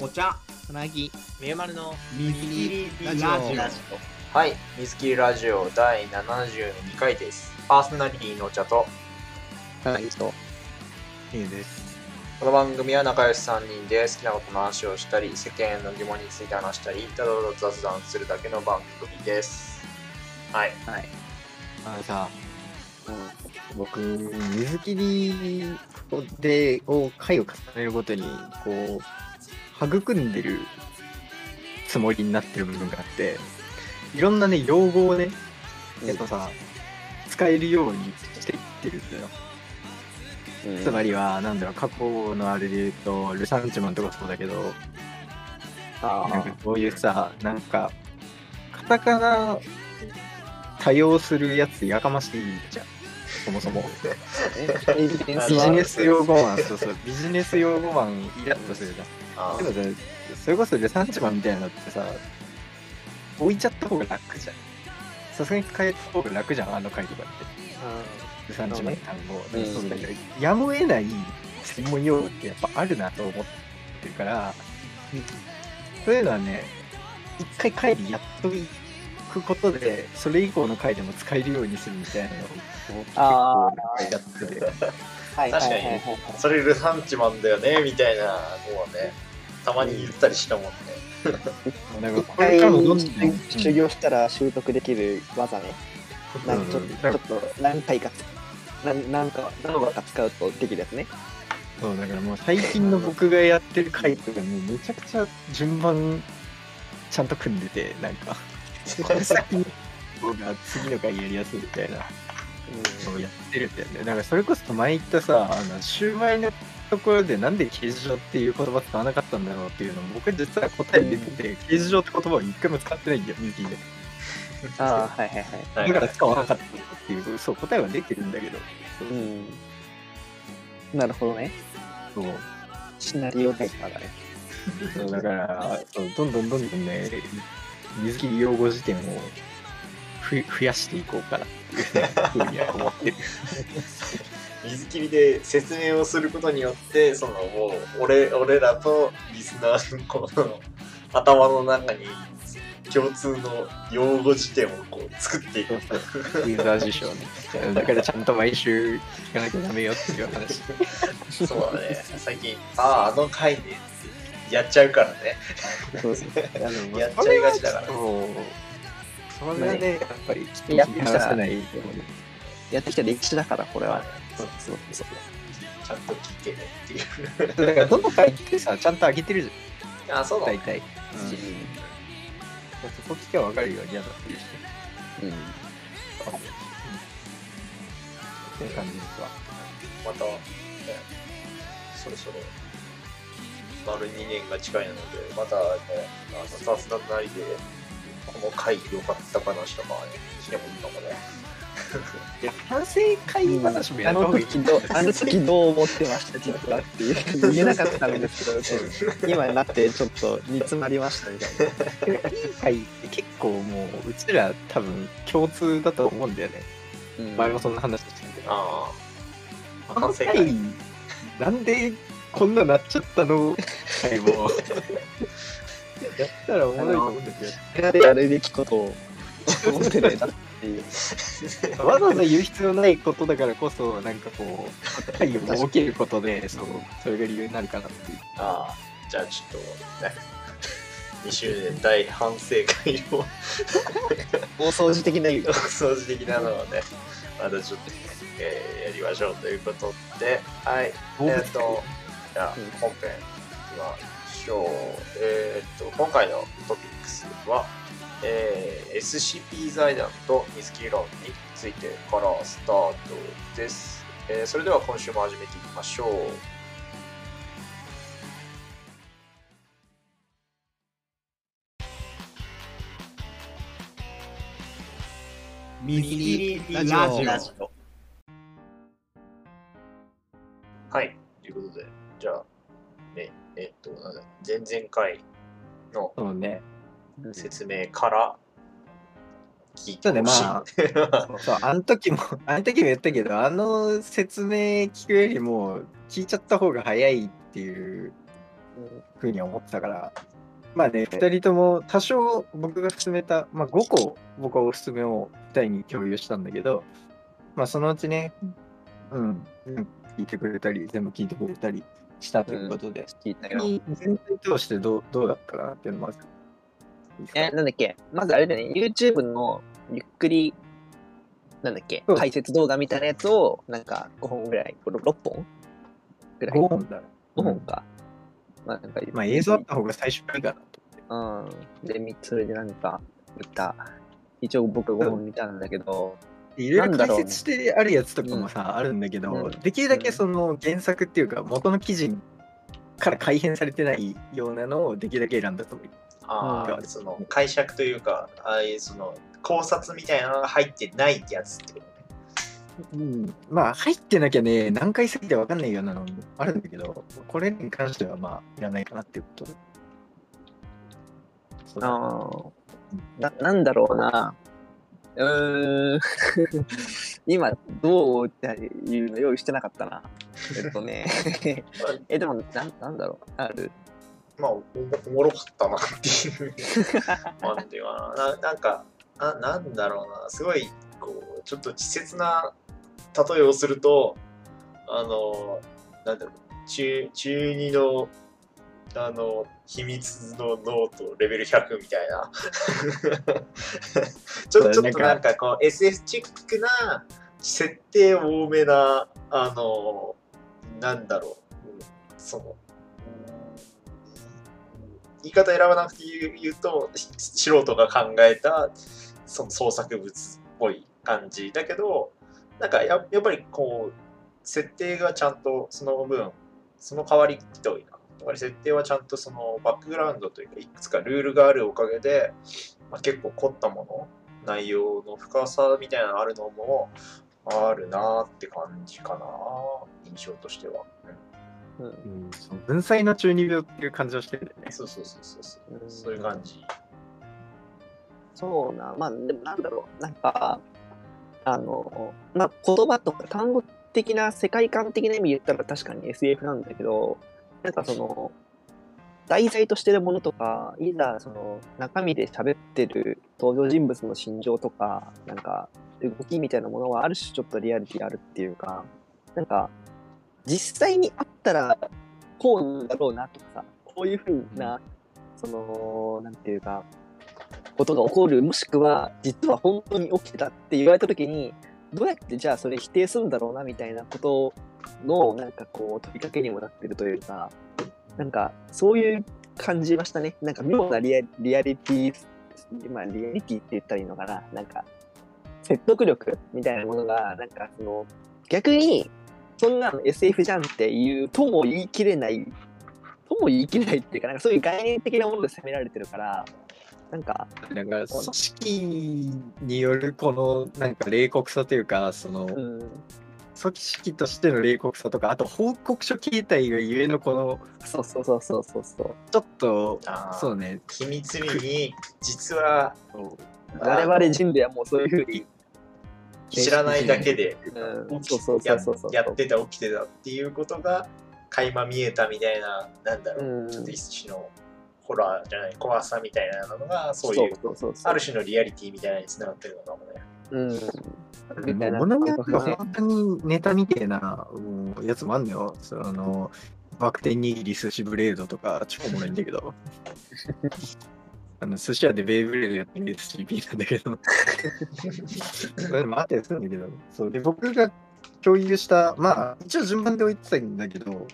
お茶。つなぎ。みゆまるの。水切りラジオ。はい。水切りラジオ第72回です。パーソナリティのお茶と。つなぎといいです。この番組は仲良し3人で好きなことの話をしたり世間の疑問について話したりただただ雑談するだけの番組です。はい。はい、あのさうん、僕水切りでを回を重ねるごとにこう育んでるつもりになってる部分があっていろんなね用語をねやっぱさ、使えるようにしていってるんだよ、うん。つまりはなんだろう過去のあれで言うとルサンチマンとかそうだけどあなんかこういうさなんかカタカナ多用するやつやかましいじゃん。そもそも。ビジネス用語マンそうそうビジネス用語マンイラッとするじゃんあでもさそれこそルサンチマンみたいなのってさ置いちゃった方が楽じゃん。さすがに変えた方が楽じゃんあの回とかって。ルサンチマンの単語、うんそうだけどやむを得ない専門用語ってやっぱあるなと思ってるから、そういうのはね一回回でやっといくことでそれ以降の回でも使えるようにするみたいなのを結あ構やってて。はい確かに。それルサンチマンだよねみたいなのはねたまに言ったりしたもんねなんかこれからもどんどん修行したら習得できる技ね。なんかちょっうんと何回かなんなんか何度か使うとできるやつね。そうだからもう最近の僕がやってる回とかもうめちゃくちゃ順番ちゃんと組んでてなんか。これ先に方が次の回やりやすいみたいな。のをやってるんだよね。だからそれこそ前言ったさあのシューマイのところでなんで形状っていう言葉使わなかったんだろうっていうのも僕実は答え出てて形状って言葉を一回も使ってないんだよミキでああはいはいはい。はいだから使わなかったっていうそう答えは出てるんだけどそううん。なるほどね。そうシナリオタイパーだね。そうだからそうどんどんどんどんね水切り用語辞典をふ増やしていこうかなっていうふうには思ってる水切りで説明をすることによってそのもう俺俺らとリスナーのこの頭の中に共通の用語辞典をこう作っていく。ユーザー辞書ね。だからちゃんと毎週聞かなきゃダメよっていう話。そうだね。最近あああの回ねってやっちゃうからね。やっちゃいがちだからそれはねやっぱりきっとや切り離せないやってきた歴史だからこれは。そうそうそう。ちゃんと聞いてねっていう。だからどの回ってさちゃんと上げてるじあそうだゃん。大体、うん、そこ聞けば分かるようにやだってるしねうん。っていう感じですわまた、ね、そろそろ丸2年が近いのでまたねあの雑談なりでこの回良かった話とかねしてもいいかもねいや反省会話もやあのった方がいい時どうあの時どう思ってました実はっていう言えなかったんですけど、今になってちょっと煮詰まりましたみたいな。会って結構もううちら多分共通だと思うんだよね、うん。前もそんな話したけどああ反省会。回なんでこんななっちゃったの？回も やったらおもろいと思うんですよ。部屋でやるべきことを思ってね。えなっていう。わざわざ言う必要ないことだからこそなんかこう会を設けることで そうそれが理由になるかなっていう。ああじゃあちょっとね2周年大反省会を。大掃除的な意味お掃除的なのをねまたちょっとね、えーやりましょうということで。はい。えっ、とじゃあうん。本編いきましょう。えっ、と今回のトピックスは、えー SCP 財団と水切り論についてからスタートです、えーそれでは今週も始めていきましょう。水切りラジオ。はい、ということで、じゃあ、ね、えっと、なんだ前々回のそうね説明から聞いてそうね。まあ そうそうあの時も あの時も言ったけどあの説明聞くよりも聞いちゃった方が早いっていうふうには思ってたから、まあね、2人とも多少僕が勧めた、まあ、5個僕はおすすめを2人に共有したんだけど、まあそのうちね、うん、聞いてくれたり、全部聞いてくれたりしたということで、聞いたよ。全体通してどうどうだったかなっていうのまず。いいですかえ、なんだっけ？まずあれだね、YouTube のゆっくり、なんだっけ？解説動画みたいなやつを、なんか5本ぐらい、6本？ぐらい5本だ。5本か。まあなんか、まあ映像あった方が最初いいかなと。うん。で、みそれでなんか、見た。一応僕5本見たんだけど、いろいろ解説してあるやつとかもさ、あるんだけど、うんできるだけその原作っていうか元の記事から改変されてないようなのをできるだけ選んだと思う。うんああその解釈というかああいうその考察みたいなのが入ってないやつってことねうん、まあ入ってなきゃね何回過ぎて分かんないようなのもあるんだけどこれに関してはまあいらないかなっていうことあーな、なんだろうな。うーん。今、どうっていうの？用意してなかったな。えっとね。え、でも、なんなんだろう。ある。まあおもおもろかったなっていう。なんていうかなななんかななんだろうな。すごいこうちょっと稚拙な例えをするとあのなんだろう。中中二のあの秘密のノートレベル100みたいな。ちょちょっとなんかこう SF チックな設定多めなあのなんだろう。うんそのうん言い方選ばなくて言うと素人が考えたその創作物っぽい感じだけどなんかややっぱりこう設定がちゃんとその分その代わりひどいな。やっぱり設定はちゃんとそのバックグラウンドというかいくつかルールがあるおかげで、まあ、結構凝ったもの内容の深さみたいなのあるのもあるなって感じかな印象としては、うん。うん。うん、その文才の中二病っていう感じはしてるんだよねそうそうそうそうそううんそういう感じそうな。まあ、でもなんだろう。なんか、あの、まあ、言葉とか単語的な世界観的な意味で言ったら確かに SF なんだけど、なんかその、題材としてるものとか、いざその中身で喋ってる登場人物の心情とか、なんか動きみたいなものはある種ちょっとリアリティあるっていうか、なんか実際にあったらこうなんだろうなとかさ、こういうふうな、その、なんていうか、ことが起こる、もしくは実は本当に起きてたって言われたときに、どうやってじゃあそれ否定するんだろうなみたいなことの、なんかこう、問いかけにもなってるというか、なんかそういう感じましたね。なんか妙なリアリアリティ、まあリアリティって言ったらいいのかな。なんか、説得力みたいなものが、なんかその、逆に、そんなの SF じゃんっていうとも言い切れない、とも言い切れないっていうか、なんかそういう概念的なもので責められてるから、なんか、なんか組織によるこのなんか冷酷さというかそのうん、組織としての冷酷さとかあと報告書形態がゆえのこのそうそうそうそうそうそう。ちょっとそうね。秘密裏に実は我々人類はもうそういうふうに、知らないだけでうん、起そうきやってた起きてたっていうことが垣間見えたみたいななんだろう、うんちょっと一種のホラーじゃない怖さみたいなのがそういうそうそうそうある種のリアリティみたいなのにつながってるのかもね。うん。みたいなものによっては本当にネタみたいなもうやつもあんのよ。そのバクテン握り寿司ブレードとか超おもろいんだけど。あの寿司屋でベイブレードやってる SCP なんだけど。それもあったりするんだけど。そうで僕が共有した、まあ一応順番で置いてたんだけど、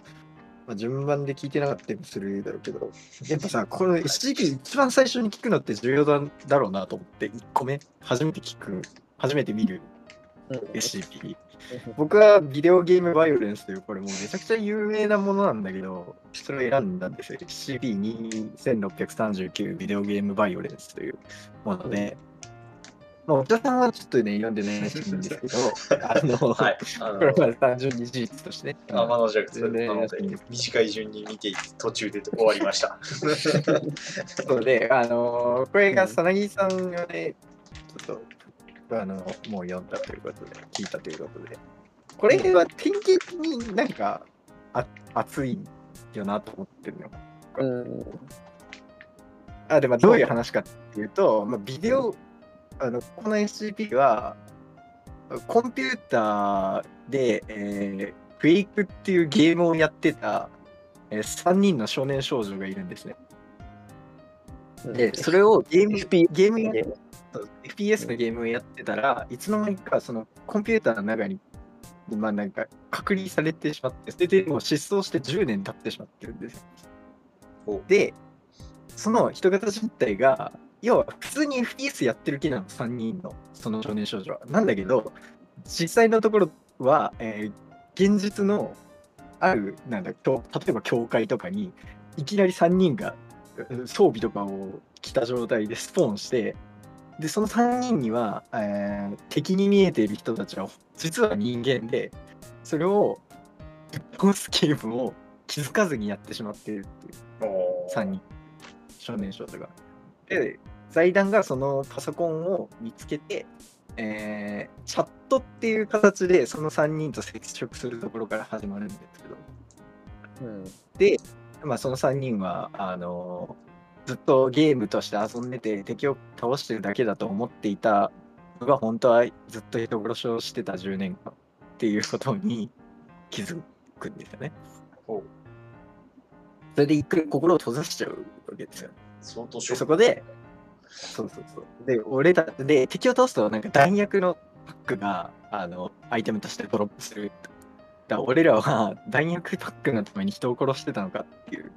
まあ、順番で聞いてなかったりもするだろうけど、やっぱさ、この SCP 一番最初に聞くのって重要だだろうなと思って、1個目、初めて聞く、初めて見る SCP。僕はビデオゲームバイオレンスという、これもうめちゃくちゃ有名なものなんだけど、それを選んだんですよ。SCP-2639 ビデオゲームバイオレンスというもので、まあ、お茶さんはちょっとね、読んでないらしいんですけど、あの、はい。あ これのは単純に事実としてね。天の弱な全然ので短い順に見てて途中で終わりました。そうで、あのーこれがさなぎさんがね、ちょっと、あのもう読んだということで、聞いたということで、これは典型になんかあ熱いよなと思ってるの。か。うん。あでもどういう？話かっていうと、まあ、ビデオあのこの SCP はコンピューターで、えークエイクっていうゲームをやってた、え3人の少年少女がいるんですね。で、それをゲーム FP ゲームやゲーム FPS のゲームをやってたらいつの間にかそのコンピューターの中にまあなんか隔離されてしまってそれでもう失踪して10年経ってしまってるんですよ。でその人型実態が要は普通に FPS やってる気なの3人のその少年少女は。なんだけど実際のところは、えー現実のあるなんだ教例えば教会とかにいきなり3人がうん装備とかを着た状態でスポーンしてでその3人には、えー敵に見えている人たちは実は人間でそれを倒すゲームを気づかずにやってしまっているっていうおー3人少年少女が。で財団がそのパソコンを見つけて、えーチャットっていう形でその3人と接触するところから始まるんですけどうん。で、まあ、その3人はあのずっとゲームとして遊んでて敵を倒してるだけだと思っていたのが本当はずっと人殺しをしてた10年間っていうことに 気づくんですよね。それで一回心を閉ざしちゃうわけですよ。で相当そこで、そうそうそう。で、俺たで、敵を倒すと、なんか弾薬のパックが、あの、アイテムとしてドロップする。だ俺らは弾薬パックのために人を殺してたのかっていう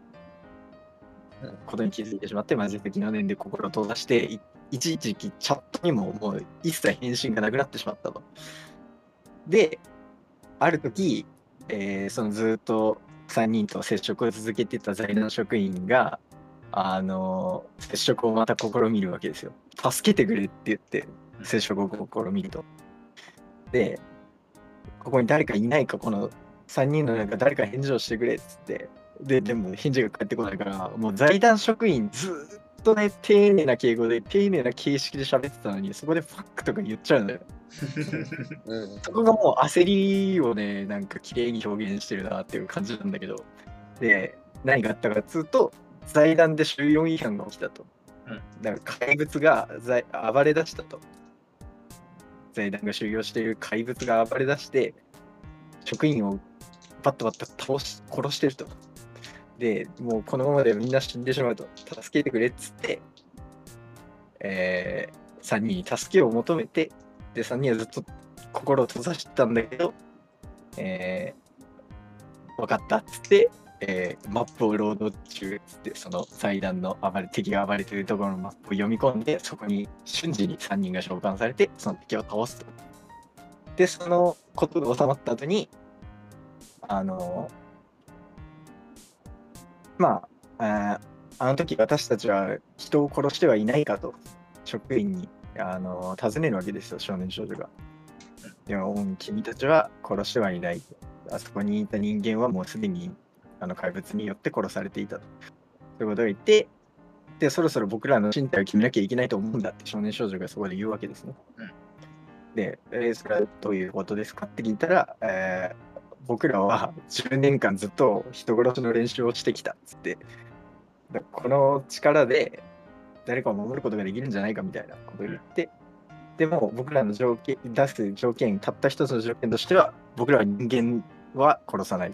うんことに気づいてしまって、マジ的な念で心を閉ざして、い一時期チャットにももう一切返信がなくなってしまったと。で、ある時、えーそのずっと3人と接触を続けてた財団職員が、あの接触をまた試みるわけですよ。助けてくれって言って、接触を試みると。で、ここに誰かいないか、この3人の中誰か返事をしてくれっつって、で、でも返事が返ってこないから、もう財団職員ずーっとね、丁寧な敬語で、丁寧な形式で喋ってたのに、そこでファックとか言っちゃうんだよ。うん。そこがもう焦りをね、なんか綺麗に表現してるなっていう感じなんだけど、で、何があったかっつうと、財団で収容違反が起きたと。うんだから怪物が財暴れ出したと。財団が収容している怪物が暴れ出して、職員をバッとバッと倒し殺してると。で、もうこのままでみんな死んでしまうと。助けてくれっつって、えー、3人に助けを求めて、で、3人はずっと心を閉ざしてたんだけど、えー、分かったっつって、えーマップをロード中って、その祭壇の暴れ敵が暴れてるところのマップを読み込んで、そこに瞬時に3人が召喚されて、その敵を倒すと。で、そのことが収まった後に、あのまあ、あの時私たちは人を殺してはいないかと、職員に、あの尋ねるわけですよ、少年少女が。でも、うん君たちは殺してはいない。あそこにいた人間はもうすでにあの怪物によって殺されていたと。いうことを言って、で、そろそろ僕らの身体を決めなきゃいけないと思うんだって少年少女がそこで言うわけですね。うんで、えーそれはどういうことですかって聞いたら、えー僕らは10年間ずっと人殺しの練習をしてきたっつって、だこの力で誰かを守ることができるんじゃないかみたいなことを言って、でも僕らの条件出す条件、たった一つの条件としては、僕らは人間は殺さない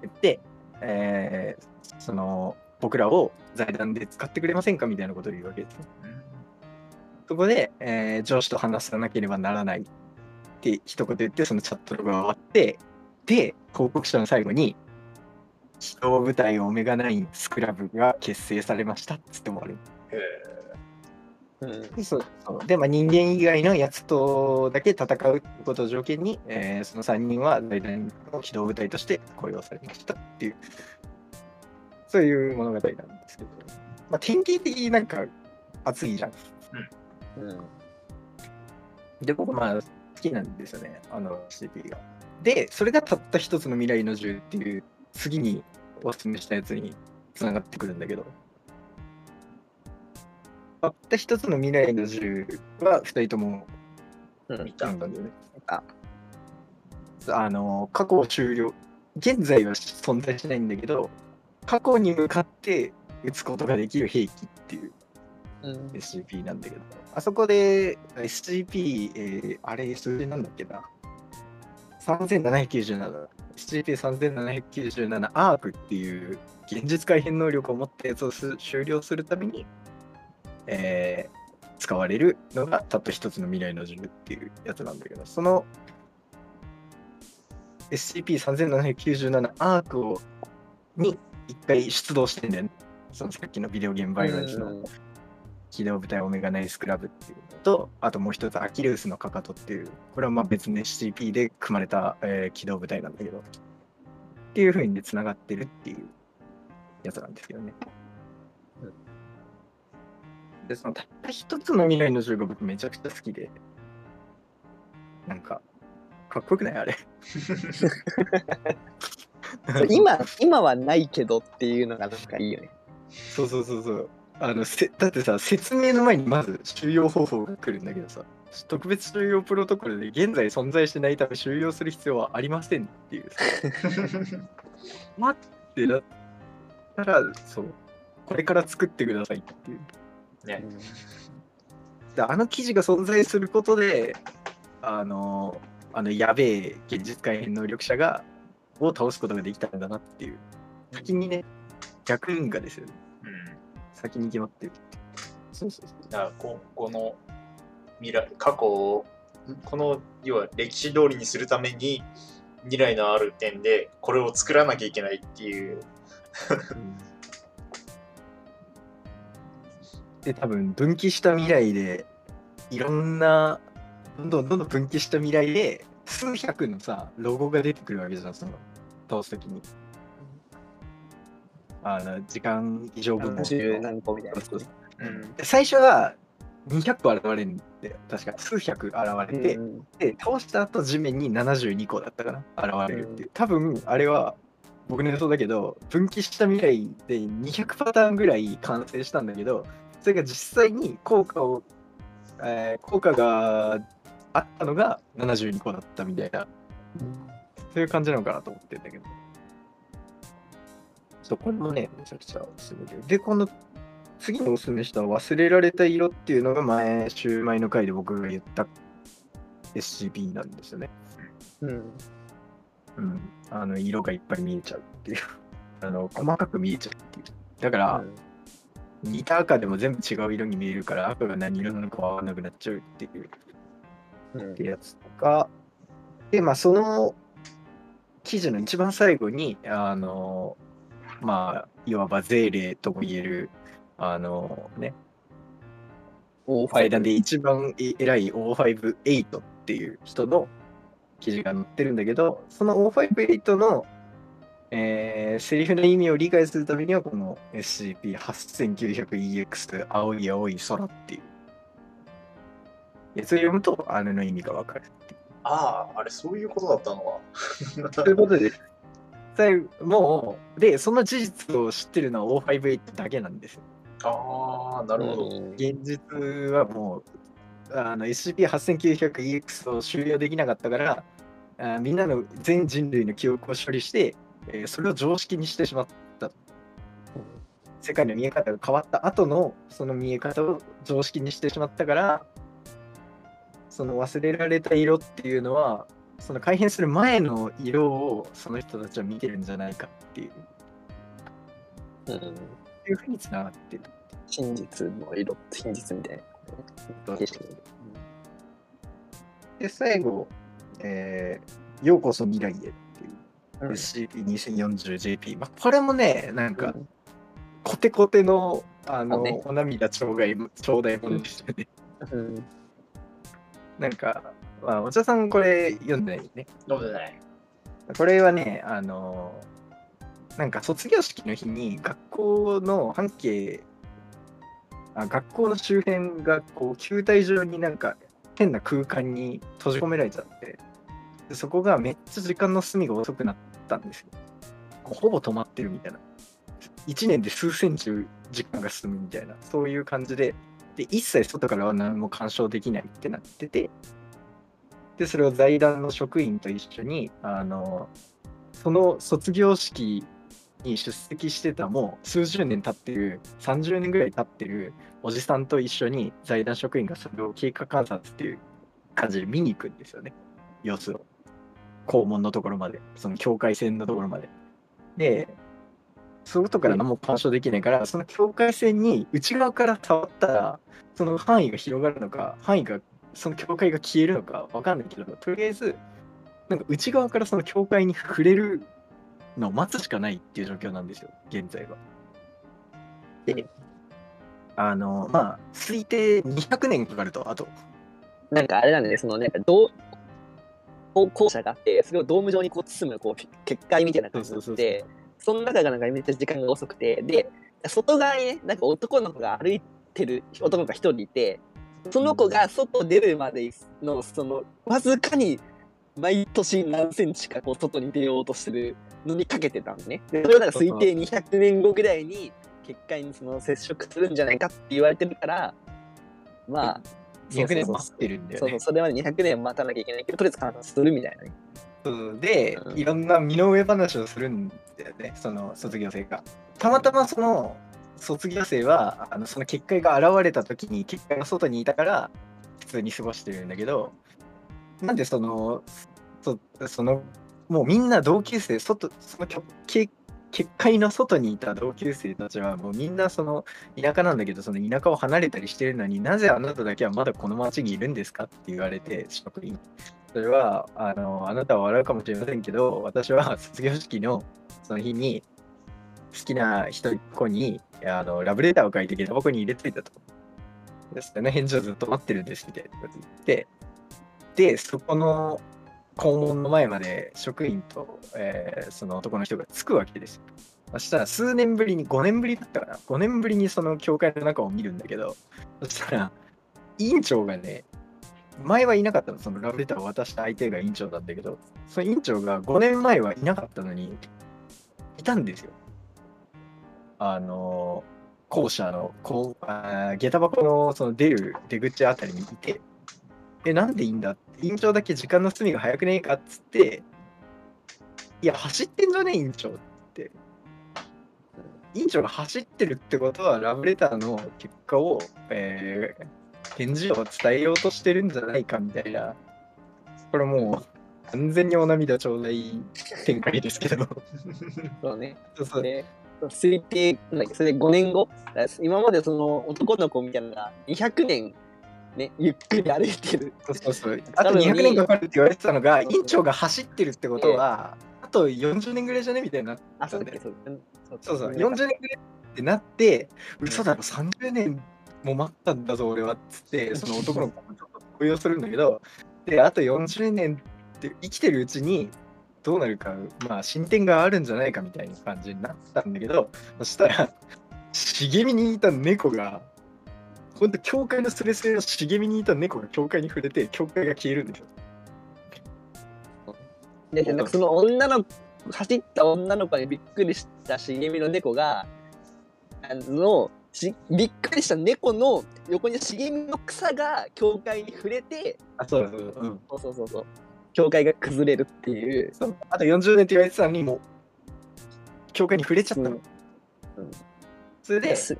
と。うん言って、えーその僕らを財団で使ってくれませんかみたいなことを言うわけですね。そこで、えー上司と話さなければならないって一言言って、そのチャットが終わって、で、報告書の最後に、機動部隊オメガ9スクラブが結成されましたっつって終わる。へうん。でそうで、まあ、人間以外のやつとだけ戦うことを条件に、えーその3人は財団の機動部隊として雇用されましたっていう、そういう物語なんですけど、まあ、典型的になんか熱いじゃん。うん。で、僕、まあ、好きなんですよね、あの CP が。で、それがたった一つの未来の銃っていう、次におすすめしたやつにつながってくるんだけど、たった一つの未来の銃は二人ともうん。見たなんだよね。ああの、過去終了、現在は存在しないんだけど、過去に向かって撃つことができる兵器っていううん。SCP なんだけど、あそこで SCP、えーあれ、数字なんだっけな。3797。SCP-3797 アークっていう現実改変能力を持ったやつをす終了するために、えー使われるのがたった一つの未来の銃っていうやつなんだけど、その SCP-3797 アークをに一回出動してんだよね。そのさっきのビデオゲームバイオレンスの機動部隊オメガナイスクラブっていうのと、あともう一つアキレウスのかかとっていう、これはまあ別の SCP で組まれた、えー機動部隊なんだけど、っていう風につながってるっていうやつなんですけどね。で、そのたった一つの未来の銃が僕めちゃくちゃ好きで、なんか、かっこよくないあれ。今、今はないけどっていうのがなんかいいよね。そうそうそうそう。あのせだってさ、説明の前にまず収容方法が来るんだけどさ、特別収容プロトコルで現在存在してないため収容する必要はありませんっていうさ、待ってだったら、そう、これから作ってくださいっていう。ね。であの記事が存在することで、あの、あのやべえ現実改変能力者が、を倒すことができたんだなっていう。先にね、逆因果ですよね。うん。先に決まってる。そうそうそう。だからここの未来過去をこの要は歴史通りにするために未来のある点でこれを作らなきゃいけないっていうで、多分分岐した未来で、いろんな、どんどんどんどん分岐した未来で、数百のさ、ロゴが出てくるわけじゃん、その、倒すときに。あの、時間以上分の十何個みたいな。そうんで最初は200個現れるんだよ。確か、数百現れて、うんで、倒した後地面に72個だったかな現れるっていう。多分、あれは、僕の予想だけど、分岐した未来で200パターンぐらい完成したんだけど、それが実際に効果を、えー効果があったのが72個だったみたいな、そういう感じなのかなと思ってるんだけど。そう、これもね、めちゃくちゃおすすめで。で、この次におすすめした忘れられた色っていうのが前、シューマイの回で僕が言った SCP なんですよね。うん。うん。あの、色がいっぱい見えちゃうっていう。あの、細かく見えちゃうっていう。だから、似た赤でも全部違う色に見えるから、赤が何色なのかわかんなくなっちゃうっていう。うん。ってやつとか、で、まあ、その記事の一番最後に、あの、まあ、いわば税令とも言える、あのね、お階段で一番偉い O58 っていう人の記事が載ってるんだけど、その O58 の、えーセリフの意味を理解するためには、この SCP-8900EX 青い青い空っていう。やつを読むと、あれの意味がわかるっていう。あああれそういうことだったのか。ということで、もう、で、その事実を知ってるのは O58 だけなんですよ。ああなるほど、うん。現実はもう、あの SCP-8900EX を収容できなかったから、あみんなの全人類の記憶を処理して、えーそれを常識にしてしまった。世界の見え方が変わった後のその見え方を常識にしてしまったから、その忘れられた色っていうのは、その改変する前の色をその人たちは見てるんじゃないかっていう、うんいうふうにつながってる。真実の色、真実みたいな。で、最後、えーようこそ未来へううん SCP-2040JP。まあ、これもね、なんか、うんコテコテの、あの、あねお涙ちょうだい、ちょうだいものでしたね。うんなんか、まあ、お茶さんこれ読んでないね。飲んでないこれはね、あの、なんか卒業式の日に学校の半径、あ学校の周辺がこう球体状になんか変な空間に閉じ込められちゃって、でそこがめっちゃ時間の進みが遅くなったんですよ。ほぼ止まってるみたいな。1年で数センチ時間が進むみたいな、そういう感じで、で、一切外からは何も干渉できないってなってて、で、それを財団の職員と一緒に、あの、その卒業式に出席してたもう数十年経ってる30年ぐらい経ってるおじさんと一緒に財団職員がそれを経過観察っていう感じで見に行くんですよね。様子を。校門のところまでその境界線のところまでで外から何も干渉できないからその境界線に内側から触ったらその範囲が広がるのか範囲がその境界が消えるのかわかんないけどとりあえずなんか内側からその境界に触れるのを待つしかないっていう状況なんですよ、現在は。で、あの、まあ、推定200年かかると、あと。なんかあれなんだね、そのなんかどう、校舎があって、それをドーム状にこう包むこう結界みたいな感じになそ、の中がなんかめっちゃ時間が遅くて、で、外側にね、なんか男の子が歩いてる男の子が一人いて、その子が外出るまでの、その、わずかに毎年何センチかこう外に出ようとするのにかけてたんですね。でそれをなんか推定200年後ぐらいに結界にその接触するんじゃないかって言われてるから、まあ、200年待ってるんだよねそうそう、。それまで200年待たなきゃいけないけど、とりあえず観察するみたいなね。そうでう、んいろんな身の上話をするんだよね、その卒業生が。たまたまその卒業生は、あのその結界が現れた時に結界が外にいたから、普通に過ごしてるんだけど、なんでその、そその、もうみんな同級生、外、その結結界の外にいた同級生たちは、もうみんなその田舎なんだけど、その田舎を離れたりしてるのになぜあなただけはまだこの町にいるんですかって言われて、職員。それはあのあなたは笑うかもしれませんけど私は卒業式のその日に好きな人子にあのラブレターを書いて下駄箱に入れといたと。でその返事をずっと待ってるんですみたいなこと言ってでそこの校門の前まで職員と、えーその男の人が着くわけですよ。そしたら数年ぶりに5年ぶりだったかな5年ぶりにその教会の中を見るんだけどそしたら委員長がね前はいなかったの、そのラブレターを渡した相手が委員長なんだけど、その委員長が5年前はいなかったのに、いたんですよ。あの、校舎の、こうあ下駄箱のその出る出口あたりにいて、え、なんでいいんだ？って、委員長だけ時間の進みが早くねえかっつって、いや、走ってんじゃねえ、委員長って。委員長が走ってるってことは、ラブレターの結果を、えー返事を伝えようとしてるんじゃないかみたいな、これもう完全にお涙ちょうだい展開ですけど、そうね。そうそう。で、推定、それで5年後、今までその男の子みたいなのが200年、ね、ゆっくり歩いてる。そうそうそう。あと200年かかるって言われてたのが、委員長が走ってるってことは、あと40年ぐらいじゃね？みたいになったんそうそう。そう、ん40年ぐらいってなって、嘘だろ、30年も待ったんだぞ、俺はっつって、その男の子もちょっと動揺するんだけど、で、あと40年って生きてるうちに、どうなるか、まあ、進展があるんじゃないかみたいな感じになったんだけど、そしたら、茂みにいた猫が、ほんと、教会のスレスレの茂みにいた猫が教会に触れて、教会が消えるんですよ。で、なんかその女の走った女の子にびっくりした茂みの猫が、あの、しびっくりした猫の横に茂みの草が教会に触れて、あ、そうだそうだ。うん。そうそうそうそう、教会が崩れるっていう。そうあと40年って言われてたのに、もう、教会に触れちゃったの。うんそれで、す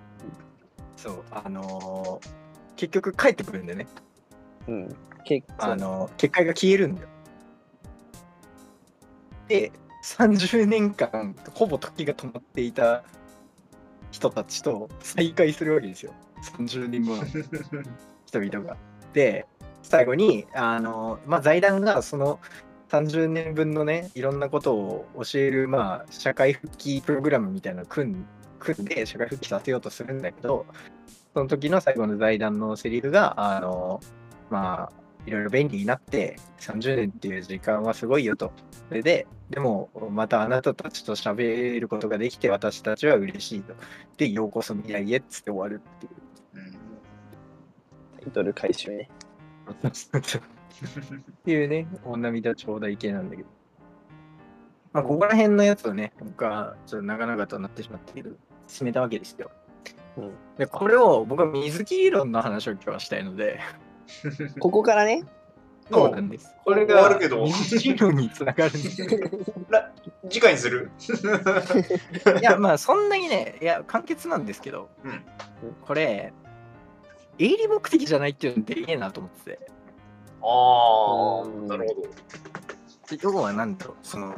そう、あのー結局帰ってくるんだよね。うん、結構あのー結界が消えるんだよ。で、30年間、ほぼ時が止まっていた人たちと再会するわけですよ。30年後の人々が。で、最後に、あのーまあ、財団がその30年分のね、いろんなことを教える、まあ、社会復帰プログラムみたいなのを組ん組んで、社会復帰させようとするんだけど、その時の最後の財団のセリフが、あのまあ、いろいろ便利になって、30年っていう時間はすごいよと。それで、でも、またあなたたちと喋ることができて、私たちは嬉しいと。で、ようこそ未来へっつって終わるっていう。タイトル回収ね。っていうね、お涙ちょうだい系なんだけど。まあ、ここら辺のやつをね、僕はちょっと長々となってしまったけど、進めたわけですよ。うんで、これを僕は水木理論の話を今日はしたいので、ここからね、そうなんです。これがるけど理論につながるんです 次回にする いや、まあ、そんなにね、いや、簡潔なんですけど、うんこれ、営利目的じゃないっていうのでいいなと思ってて。あうんあ、なるほど。で要はなんだろう、その、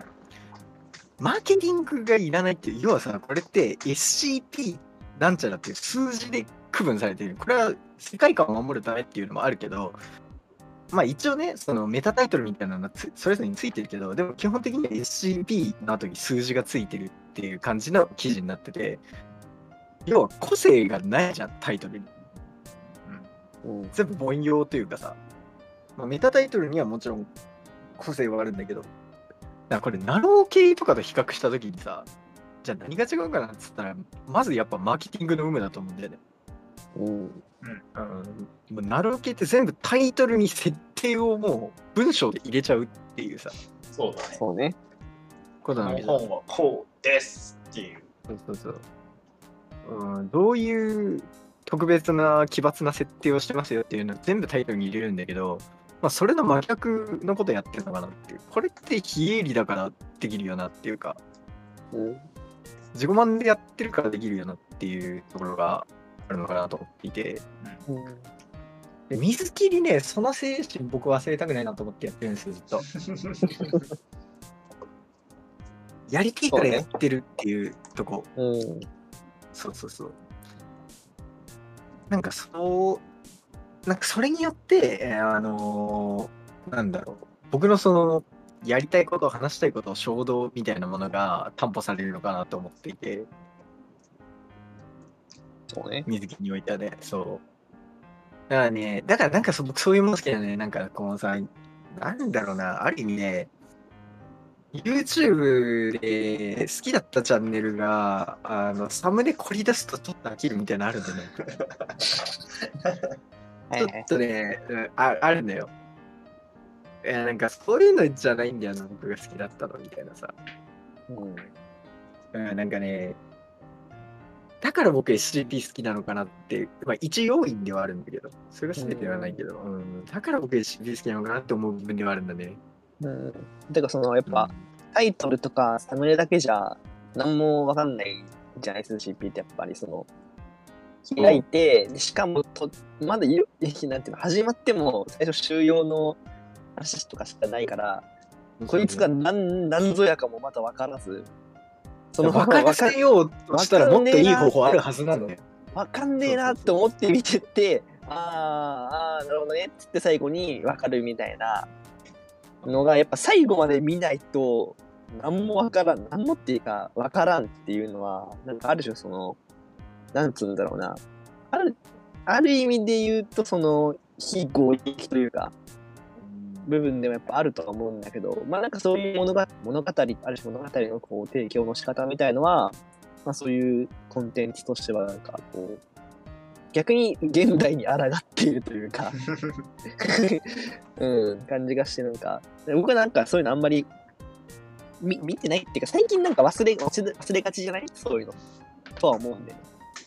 マーケティングがいらないっていう、要はさ、これって SCP なんちゃらっていう数字で区分されている。これは世界観を守るためっていうのもあるけど、まあ一応ね、そのメタタイトルみたいなのがつそれぞれについてるけど、でも基本的には SCP の後に数字がついてるっていう感じの記事になってて、要は個性がないじゃん、タイトルに。うん。全部凡庸というかさ、まあ、メタタイトルにはもちろん個性はあるんだけど、だからこれなろう系とかと比較したときにさ、じゃあ何が違うかなっつったら、まずやっぱマーケティングの有無だと思うんだよね。うん。うん、もうなろう系って全部タイトルに設定をもう文章で入れちゃうっていうさ、そうだね。そうね。ことなわけど。本はこうですっていう。そうそうそう。うん、どういう特別な奇抜な設定をしてますよっていうのを全部タイトルに入れるんだけど、まあ、それの真逆のことやってるのかなっていう。これって非営利だからできるよなっていうか、うん。自己満でやってるからできるよなっていうところがあるのかなと思っていて、うんで水切りね、その精神僕忘れたくないなと思ってやってるんですよ、ずっと。やりたいからやってるっていうとこ。うん。そうそうそう。なんかそう、なんかそれによって、えーあのーなんだろう、僕のその、やりたいこと、話したいこと、衝動みたいなものが担保されるのかなと思っていて、そうね。水木においてはね、そう。だからね、だからなんかそ僕そういうもの好きだね、なんかこのさ、なんだろうな、ある意味ね、YouTube で好きだったチャンネルが、あの、サムネ凝り出すとちょっと飽きるみたいなのあるんだよね。ちょっ。とね、うんああるんだよ。いや、なんかそういうのじゃないんだよな、僕が好きだったのみたいなさ。うん。うん、なんかね、だから僕 SCP 好きなのかなって、まあ一要因ではあるんだけど、それが全てではないけど、うん、だから僕 SCP 好きなのかなって思う部分ではあるんだね。うん。てか、その、やっぱ、タイトルとかサムネだけじゃ、何もわかんないじゃない SCP ってやっぱりその、開いて、でしかもと、まだゆ、なんていうの、始まっても最初終了の話とかしかないから、うんこいつが何、何ぞやかもまた分からず、そ分からせようとしたらもっといい方法あるはずなんだよ。わかんねえなって思って見てって、あーあー、なるほどねっつって最後に分かるみたいなのが、やっぱ最後まで見ないと、何もわからん、何もっていうか、わからんっていうのは、なんかある種その、なんつうんだろうな、ある、ある意味で言うと、その、非合理的というか、部分でもやっぱあるとは思うんだけど、まあなんかそういう物語、物語、ある種物語のこう提供の仕方みたいのは、まあそういうコンテンツとしてはなんかこう、逆に現代に抗っているというか、うん、感じがしてなんか、僕はなんかそういうのあんまり見見てないっていうか、最近なんか忘れ忘れ忘れがちじゃない？そういうの。とは思うんで。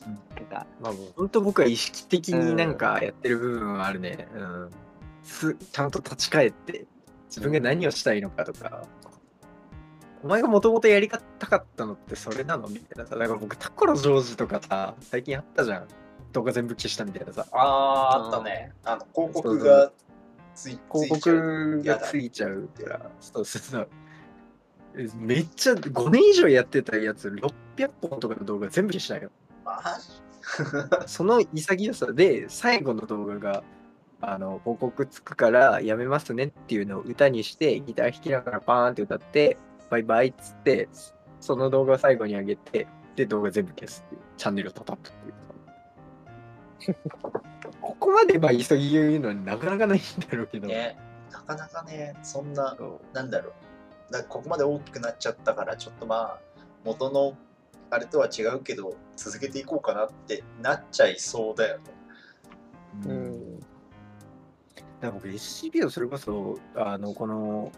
なんか、まあ、本当僕は意識的になんかやってる部分はあるね。うん。すちゃんと立ち返って、自分が何をしたいのかとか、お前がもともとやりたかったのってそれなのみたいなさ、だから僕、タコのジョージとかさ、最近あったじゃん。動画全部消したみたいなさ、あー、あったね。あの、広告がつい広ついちゃう告がついちゃうから、そうそうそう。えめっちゃ5年以上やってたやつ600本とかの動画全部消したよ。その潔さで最後の動画があの広告つくからやめますねっていうのを歌にしてギター弾きながらパーンって歌ってバイバイっつってその動画を最後に上げてで動画全部消すっていうチャンネルを叩くっていう。ここまでまあ急ぎ言うのになかなかないんだろうけど、ね、なかなかね、そんな、なんだろう。だここまで大きくなっちゃったから、ちょっとまあ、元のあれとは違うけど、続けていこうかなってなっちゃいそうだよね。ううんん。だから僕 SCP をそれこそあのこの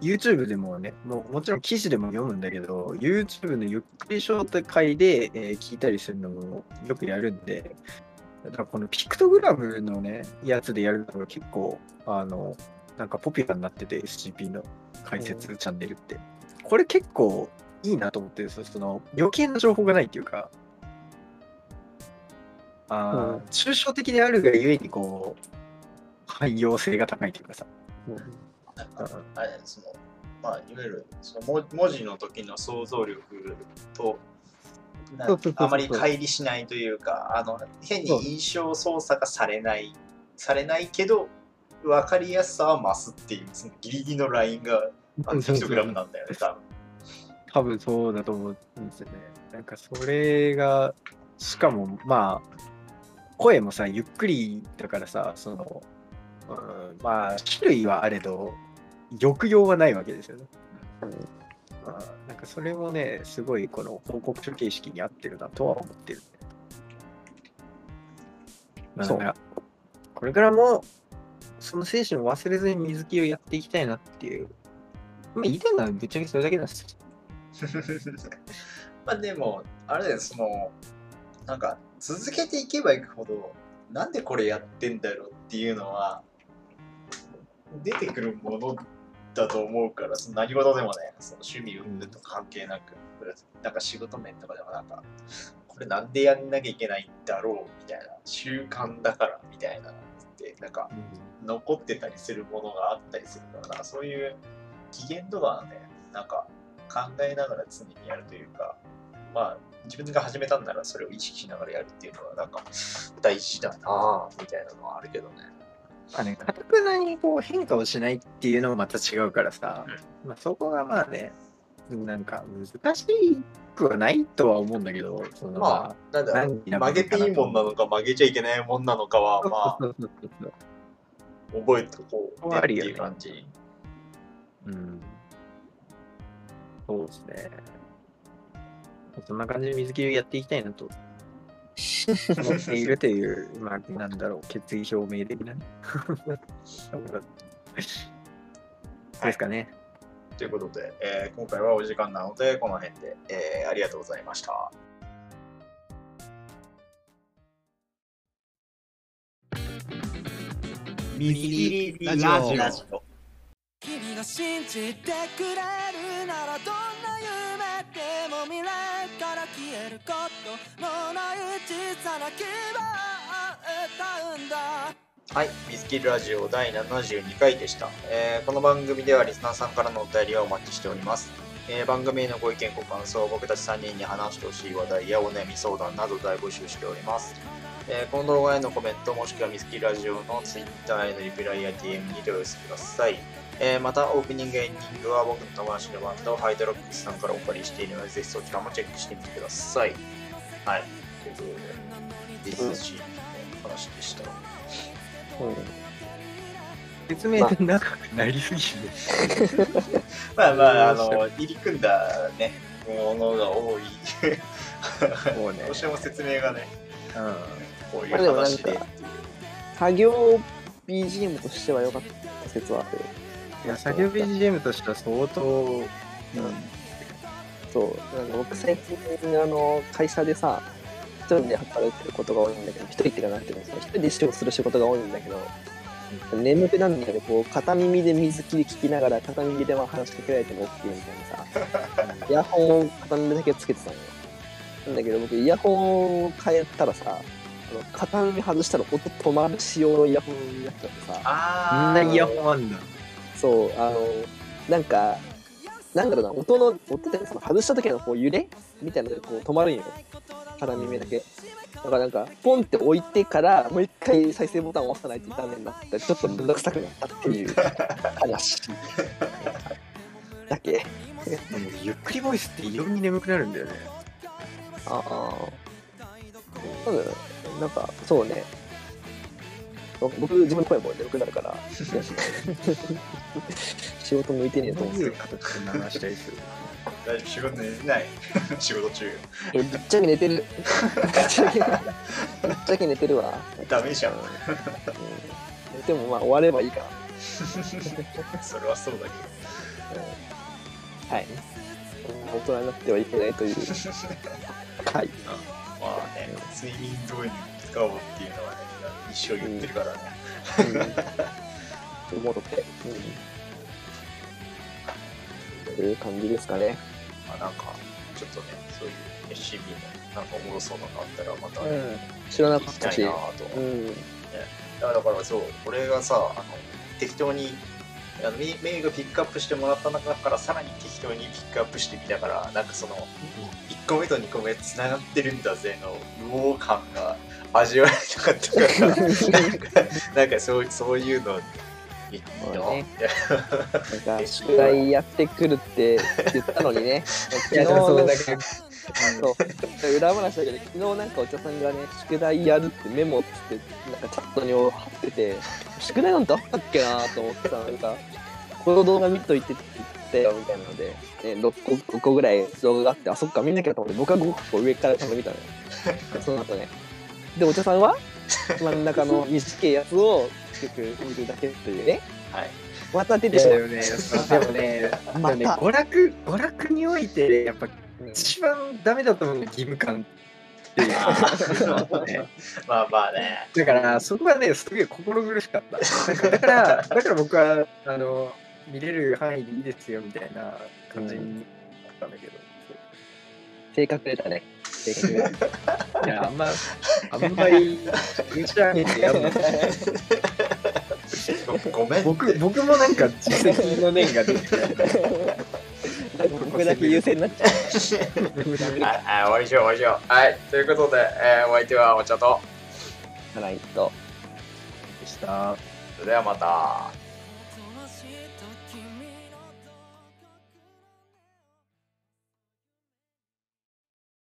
YouTube でもねもうもちろん記事でも読むんだけど YouTube のゆっくりショート回で、えー聞いたりするのもよくやるんでだからこのピクトグラムのね、やつでやるのが結構、あの、なんかポピュラーになってて、SCP の解説チャンネルって。これ結構いいなと思って。その余計な情報がないっていうか、あーうん抽象的であるがゆえに、こう、汎用性が高いというかさ。なんかあれそのまあいわゆるその文文字の時の想像力とあまり乖離しないというかあの変に印象操作がされないされないけど分かりやすさは増すっていうそのギリギリのラインがあのピクトグラムなんだよね多分。多分そうだと思うんですよね。なんかそれが、しかもまあ、声もさ、ゆっくりだからさ、その、うん、まあ、種類はあれど、抑揚はないわけですよね。あーなんかそれもね、すごいこの報告書形式に合ってるなとは思ってる。まあ、だそうから、これからも、その精神を忘れずに水木をやっていきたいなっていう。まあ、言いたいのはぶっちゃけそれだけなんです。まあでも、あれだよ、その、なんか、続けていけばいくほど、なんでこれやってんだろうっていうのは、出てくるものだと思うから、その何事でもね、その趣味云々と関係なく、なんか仕事面とかでもなんか、これなんでやんなきゃいけないんだろうみたいな、習慣だからみたいなって、なんか、残ってたりするものがあったりするからなそういう機嫌とかはねなんか考えながら常にやるというかまあ自分が始めたんならそれを意識しながらやるっていうのはなんか大事だなぁみたいなのはあるけどね。まあね、かたくなにこう変化をしないっていうのもまた違うからさ、まあ、そこがまあね、なんか難しくはないとは思うんだけど、そのまあなんだ曲げていいもんなのか曲げちゃいけないもんなのかはまあ覚えておこうねっていう感じ。うん。そうですね。そんな感じで水切りをやっていきたいなと思っているという、まあ、なんだろう、決意表明的なね。そうですかね。ということで、えー今回はお時間なのでこの辺で、えーありがとうございました水切りラジラオジオ君が信じてくれるならどんな夢でも未来から消えることのない小さな希望を歌うんだはい、ミスキルラジオ第72回でした、えーこの番組ではリスナーさんからのお便りをお待ちしております。えー番組へのご意見、ご感想、僕たち3人に話してほしい話題やお悩み相談など大募集しております。えーこの動画へのコメントもしくはミスキルラジオの Twitter へのリプライや DM にお寄せください。えーまた、オープニングエンディングは僕の友達のバンド、ハイドロックスさんからお借りしているので、ぜひそちらもチェックしてみてください。はい、ということで、DSG の話でした。説明で長くなりすぎる。まあまあ、あの、入り組んだね、ものが多い。もうねどうしても説明がね、うん。こういうまあでもなんか話で。作業 BGM としては良かった説はある。いや、作業 BGM としては相当、うん、そう、なんか僕最近、あの、会社でさ、一人で働いてることが多いんだけど、一人ってかなんていうの、その一人で仕事する仕事が多いんだけど、眠くなるんだけど、こう、片耳で水切り聞きながら、片耳でまあ話しかけられても OK みたいなさ、イヤホンを片耳だけつけてたのよ。なんだけど、僕、イヤホンを変えたらさ、あの片耳外したら音止まる仕様のイヤホンになっちゃってさ、みあんなイヤホンあんだ。そう、あの、なんか、なんだろうな、音の、音ってその外した時のこう揺れみたいなのがこう止まるんよ。片耳だけ。だからなんか、ポンって置いてから、もう一回再生ボタンを押さないとダメになって、ちょっとめんどくさくなったっていう 話。だけ。ゆっくりボイスって異様に眠くなるんだよね。ああ。そうだよなんか、そうね。僕、自分の声も眠くなるから、仕事向いてねえとどういう思って。形で流したりする大丈夫、仕事寝てない。仕事中。え、ぶっちゃけ寝てる。ぶっちゃけ、ぶっちゃけ寝てるわ。ダメじゃん。うんでもまあ終わればいいか それはそうだけら。はい。大人になってはいけないという。はい。ど。まあね、睡眠導入使おうっていうのはね、一生言ってるからね。うん。思って。うん。という感じですかね。まあなん。か、ちょっとね、そういう SCB のなん。かおもろそうなのがあったら、またね、うん。知らなか聞きったし。たいなと。うん。だからそう、俺がさ、あの適当に、あのメイメイがピックアップしてもらった中からさらに適当にピックアップしてみたから、なん。かその、1個目と2個目つながってるん。だぜの無謀感が味わえなかったから、なんかなんかそうそういうのいいの、まあねいやなんか、宿題やってくるって言ったのにね。昨日そだけ。そう裏話だけど、昨日なんかお茶さんがね、宿題やるってメモっつって、なんかチャットに貼ってて、宿題なんてあったっけなと思ってさ、なんか、この動画見といてって言ったよみたいなので、ね、6個 ,5 個ぐらい動画があって、あ、そっか、見なきゃと思って、僕は5個上からちゃんと見たのよ。その後ね。で、お茶さんは？真ん中の短いやつを結局見るだけというね。はい。また出てしまう。でもね、でもね、までもねた娯楽、娯楽において、やっぱ一番ダメだと思う義務感っていうのがねまあまあね。だから、そこはね、すげえ心苦しかった。だから、だから僕は、あの、見れる範囲でいいですよみたいな感じになったんだけど。性格出たね。いや、あんま、あんまり打ち上げてやんない。ごごめん。僕、僕もなんか実績の念が出て。僕だけ優勢になっちゃう。終わりにしよう、終わりにしよう。はい、ということで、えーお相手はお茶と、ないと。でした。それではまた。